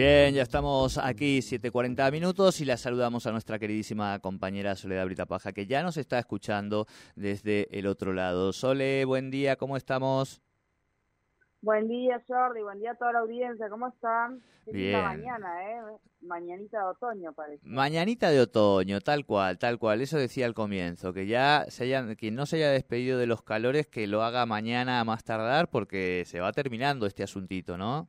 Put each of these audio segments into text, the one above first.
Bien, ya estamos aquí 7.40 minutos y la saludamos a nuestra queridísima compañera Soledad Britapaja que ya nos está escuchando desde el otro lado. Sole, buen día, ¿cómo estamos? Buen día, Jordi. Buen día a toda la audiencia. ¿Cómo están? Bien. mañana, ¿eh? Mañanita de otoño, parece. Mañanita de otoño, tal cual, tal cual. Eso decía al comienzo, que ya se hayan, quien no se haya despedido de los calores, que lo haga mañana a más tardar, porque se va terminando este asuntito, ¿no?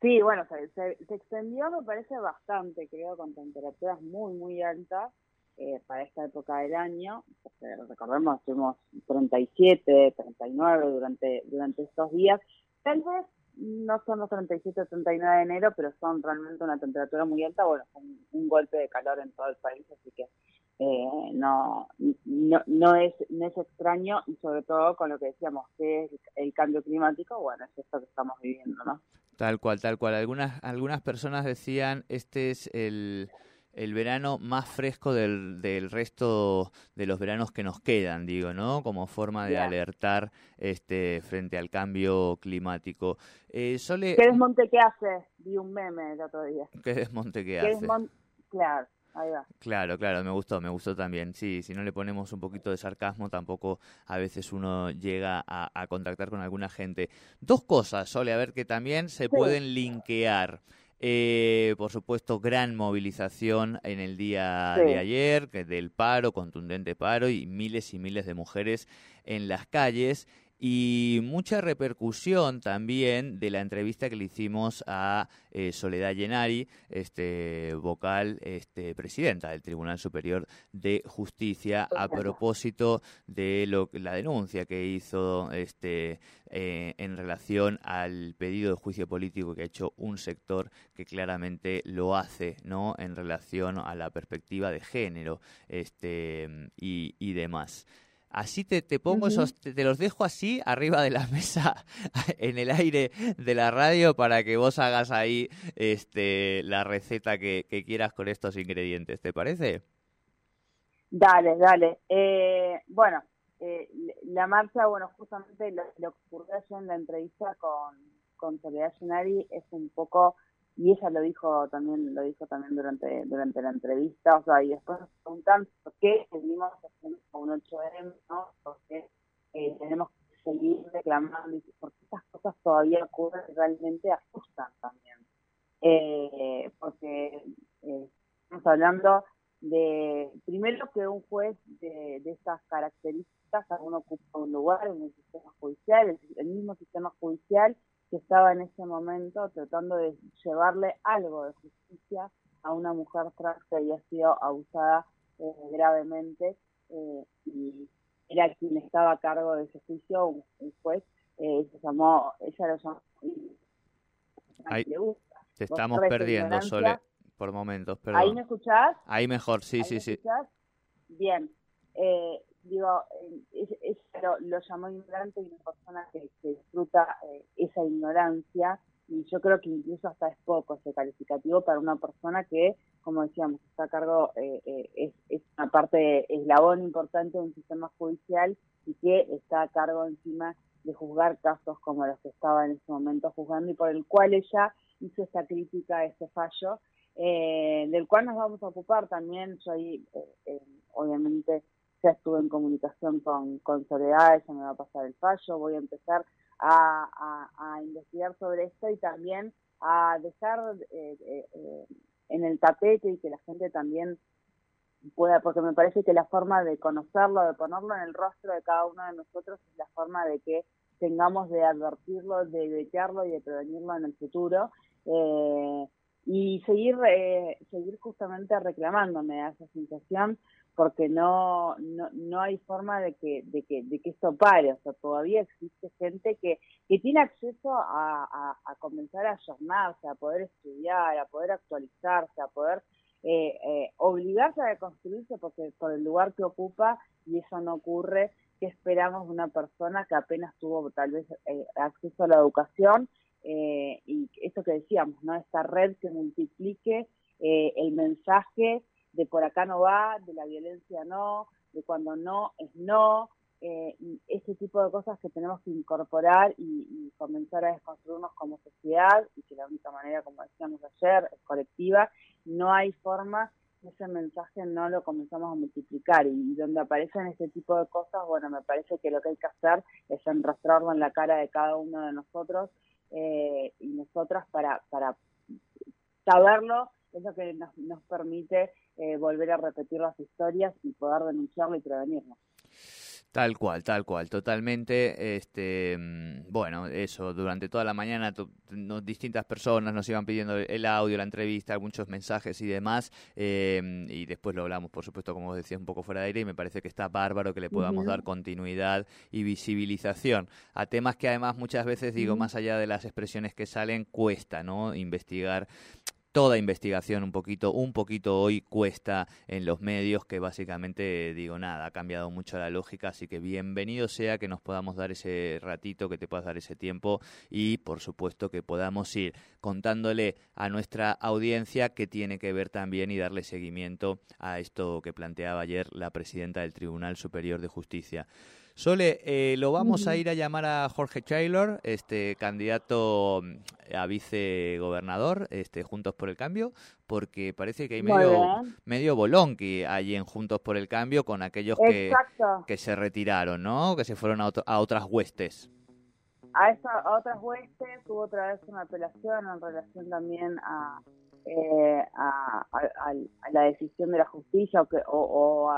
Sí, bueno, se, se, extendió, me parece bastante, creo, con temperaturas muy, muy altas eh, para esta época del año. Porque, recordemos, tuvimos 37, 39 durante, durante estos días. Tal vez no son los 37 o 39 de enero, pero son realmente una temperatura muy alta. Bueno, un, un golpe de calor en todo el país, así que eh, no, no, no, es, no es extraño y sobre todo con lo que decíamos, que es el cambio climático, bueno, es esto que estamos viviendo, ¿no? Tal cual, tal cual. Algunas, algunas personas decían, este es el, el verano más fresco del, del resto de los veranos que nos quedan, digo, ¿no? Como forma de Yeah. alertar este frente al cambio climático. Eh, Sole, ¿Qué desmonte que hace? Vi un meme el otro día. ¿qué desmonte que ¿Qué hace? desmon- Claro, ahí va. Claro, claro, me gustó, me gustó también. Sí, si no le ponemos un poquito de sarcasmo, tampoco a veces uno llega a, a contactar con alguna gente. Dos cosas, Sole, a ver, que también se Sí. pueden linkear. Eh, por supuesto, gran movilización en el día Sí. de ayer, que del paro, contundente paro, y miles y miles de mujeres en las calles. Y mucha repercusión también de la entrevista que le hicimos a eh, Soledad Llenari, este vocal, este presidenta del Tribunal Superior de Justicia, a propósito de lo la denuncia que hizo este eh, en relación al pedido de juicio político que ha hecho un sector que claramente lo hace, ¿no? En relación a la perspectiva de género, este y, y demás. Así te, te pongo esos, te, te los dejo así arriba de la mesa en el aire de la radio para que vos hagas ahí este la receta que, que quieras con estos ingredientes, ¿te parece? Dale, dale. Eh, bueno, eh, la marcha, bueno, justamente lo, lo que ocurrió ayer en la entrevista con, con Soledad Llenari es un poco, y ella lo dijo también, lo dijo también durante, durante la entrevista, o sea, y después nos preguntan por qué seguimos haciendo un 8M, ¿no? Porque eh, tenemos que seguir reclamando, y porque estas cosas todavía ocurren realmente asustan también. Eh, porque eh, estamos hablando de primero que un juez de, de estas características aún ocupa un lugar en el sistema judicial, el, el, mismo sistema judicial que estaba en ese momento tratando de llevarle algo de justicia a una mujer trans que había sido abusada eh, gravemente eh, y era quien estaba a cargo de ese juicio, un, un juez, eh, se llamó, ella lo llamó. Ahí, le gusta. te estamos perdiendo, Sole por momentos, perdón. ¿Ahí me escuchás? Ahí mejor, sí, ¿Ahí sí, me sí. Escuchás? Bien. Eh, digo, ella lo, lo, llamó ignorante y una persona que, disfruta eh, esa ignorancia y yo creo que incluso hasta es poco ese calificativo para una persona que, como decíamos, está a cargo, eh, eh, es, es, una parte, eslabón importante de un sistema judicial y que está a cargo encima de juzgar casos como los que estaba en ese momento juzgando y por el cual ella hizo esta crítica a ese fallo eh, del cual nos vamos a ocupar también. Yo ahí, eh, eh, obviamente, ya estuve en comunicación con, con Soledad, ella me va a pasar el fallo, voy a empezar a, a, investigar sobre esto y también a dejar eh, en el tapete y que la gente también pueda, porque me parece que la forma de conocerlo, de ponerlo en el rostro de cada uno de nosotros es la forma de que tengamos de advertirlo, de evitarlo y de prevenirlo en el futuro. Eh, y seguir, eh, seguir justamente reclamándome a esa sensación porque no, no, no hay forma de que, de, que, de que esto pare, o sea, todavía existe gente que, que tiene acceso a, a, comenzar a ayornarse, a poder estudiar, a poder actualizarse, a poder eh, eh, obligarse a reconstruirse porque por el lugar que ocupa y eso no ocurre, que esperamos una persona que apenas tuvo tal vez eh, acceso a la educación eh, y eso que decíamos, ¿no? Esta red que multiplique el mensaje de por acá no va, de la violencia no, de cuando no es no, eh, ese tipo de cosas que tenemos que incorporar y, comenzar a desconstruirnos como sociedad y que la única manera, como decíamos ayer, es colectiva, no hay forma que ese mensaje no lo comenzamos a multiplicar y, donde aparecen este tipo de cosas, bueno, me parece que lo que hay que hacer es enrastrarlo en la cara de cada uno de nosotros eh, y nosotras para, para saberlo es lo que nos, nos permite eh, volver a repetir las historias y poder denunciarlo y prevenirlo. Tal cual, tal cual, totalmente. Este, mm, bueno, eso, durante toda la mañana distintas personas nos iban pidiendo el audio, la entrevista, muchos mensajes y demás. Eh, y después lo hablamos, por supuesto, como decías, un poco fuera de aire. Y me parece que está bárbaro que le podamos dar continuidad y visibilización a temas que, además, muchas veces, digo, más allá de las expresiones que salen, cuesta, ¿no? Investigar toda investigación un poquito, un poquito hoy cuesta en los medios, que básicamente digo nada, ha cambiado mucho la lógica, así que bienvenido sea que nos podamos dar ese ratito, que te puedas dar ese tiempo y por supuesto que podamos ir contándole a nuestra audiencia que tiene que ver también y darle seguimiento a esto que planteaba ayer la presidenta del Tribunal Superior de Justicia. Sole, eh, lo vamos a ir a llamar a Jorge Taylor, este candidato mm, a vicegobernador, este Juntos por el Cambio, porque parece que hay medio, medio bolonqui allí en Juntos por el Cambio con aquellos que, que, se retiraron, ¿no? Que se fueron a, a otras huestes. A, esa, a otras huestes hubo otra vez una apelación en relación también a, eh, a, la decisión de la justicia o, que, o, o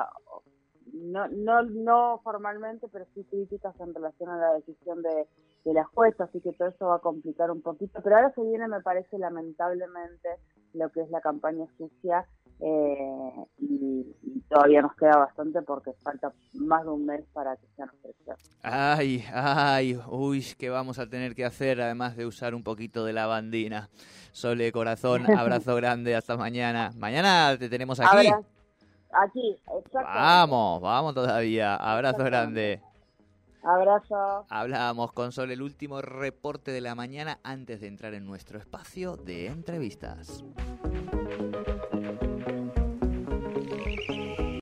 no, no, no formalmente, pero sí críticas en relación a la decisión de, de la jueza, así que todo eso va a complicar un poquito. Pero ahora se viene, me parece, lamentablemente, lo que es la campaña sucia eh, y, todavía nos queda bastante porque falta más de un mes para que sean elecciones. Ay, ay, uy, ¿qué vamos a tener que hacer además de usar un poquito de la bandina? Sole, corazón, abrazo grande, hasta mañana. Mañana te tenemos aquí. Aquí, exacto. Vamos, vamos todavía. Abrazo grande. Abrazo. Hablábamos con Sol el último reporte de la mañana antes de entrar en nuestro espacio de entrevistas.